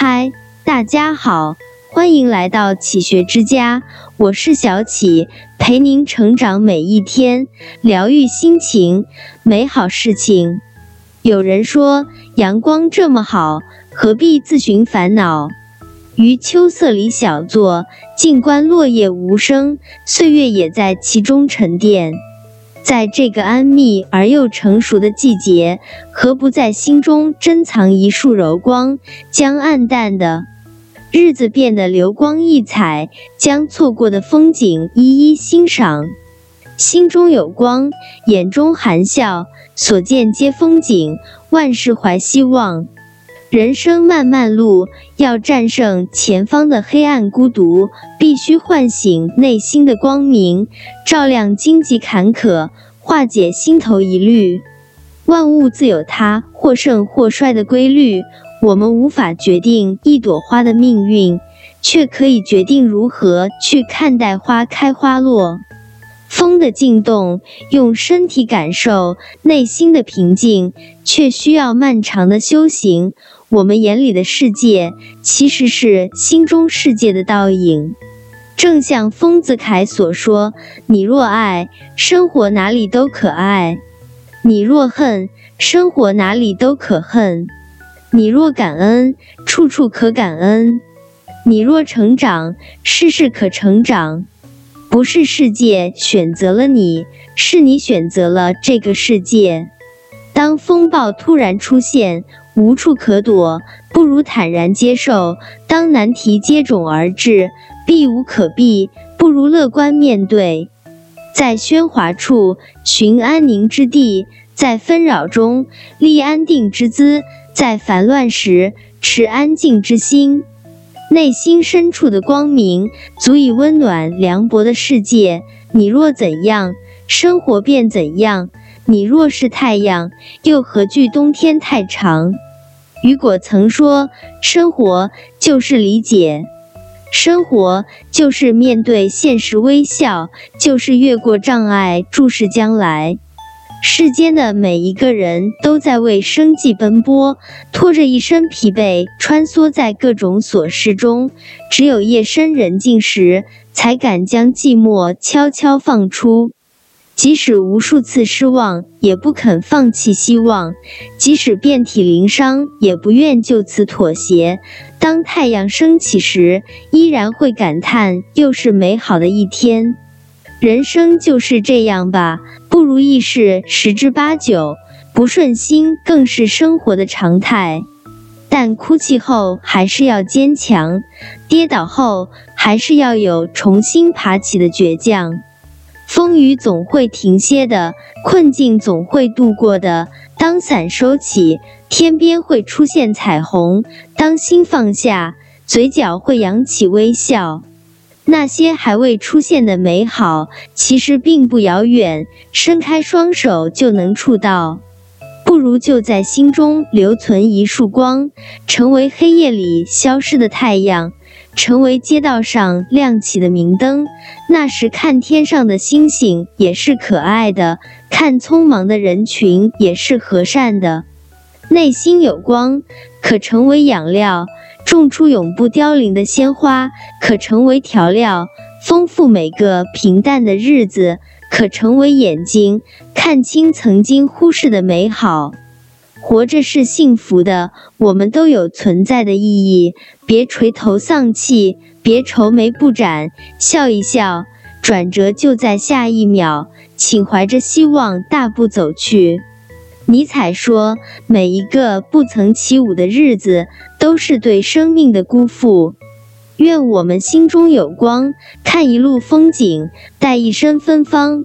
嗨，大家好，欢迎来到启学之家，我是小启，陪您成长每一天，疗愈心情，美好事情。有人说，阳光这么好，何必自寻烦恼？于秋色里小坐，静观落叶无声，岁月也在其中沉淀。在这个安谧而又成熟的季节，何不在心中珍藏一束柔光，将暗淡的日子变得流光溢彩，将错过的风景一一欣赏。心中有光，眼中含笑，所见皆风景，万事怀希望。人生漫漫路，要战胜前方的黑暗孤独，必须唤醒内心的光明，照亮荆棘坎坷，化解心头疑虑。万物自有它或盛或衰的规律，我们无法决定一朵花的命运，却可以决定如何去看待花开花落。风的进动，用身体感受内心的平静，却需要漫长的修行。我们眼里的世界，其实是心中世界的倒影。正像丰子恺所说：“你若爱，生活哪里都可爱；你若恨，生活哪里都可恨；你若感恩，处处可感恩；你若成长，事事可成长。”不是世界选择了你，是你选择了这个世界。当风暴突然出现，无处可躲，不如坦然接受；当难题接踵而至，避无可避，不如乐观面对。在喧哗处寻安宁之地，在纷扰中立安定之姿，在烦乱时持安静之心。内心深处的光明，足以温暖凉薄的世界。你若怎样，生活便怎样。你若是太阳，又何惧冬天太长？雨果曾说：“生活就是理解，生活就是面对现实微笑，就是越过障碍注视将来。”世间的每一个人都在为生计奔波，拖着一身疲惫，穿梭在各种琐事中。只有夜深人静时，才敢将寂寞悄悄放出。即使无数次失望，也不肯放弃希望；即使遍体鳞伤，也不愿就此妥协。当太阳升起时，依然会感叹：又是美好的一天。人生就是这样吧，不如意事十之八九，不顺心更是生活的常态。但哭泣后还是要坚强，跌倒后还是要有重新爬起的倔强。风雨总会停歇的，困境总会度过的。当伞收起，天边会出现彩虹；当心放下，嘴角会扬起微笑。那些还未出现的美好，其实并不遥远，伸开双手就能触到。不如就在心中留存一束光，成为黑夜里消失的太阳，成为街道上亮起的明灯。那时看天上的星星也是可爱的，看匆忙的人群也是和善的。内心有光，可成为养料。种出永不凋零的鲜花，可成为调料，丰富每个平淡的日子；可成为眼睛，看清曾经忽视的美好。活着是幸福的，我们都有存在的意义。别垂头丧气，别愁眉不展，笑一笑，转折就在下一秒。请怀着希望大步走去。尼采说：“每一个不曾起舞的日子，都是对生命的辜负。”愿我们心中有光，看一路风景，带一身芬芳。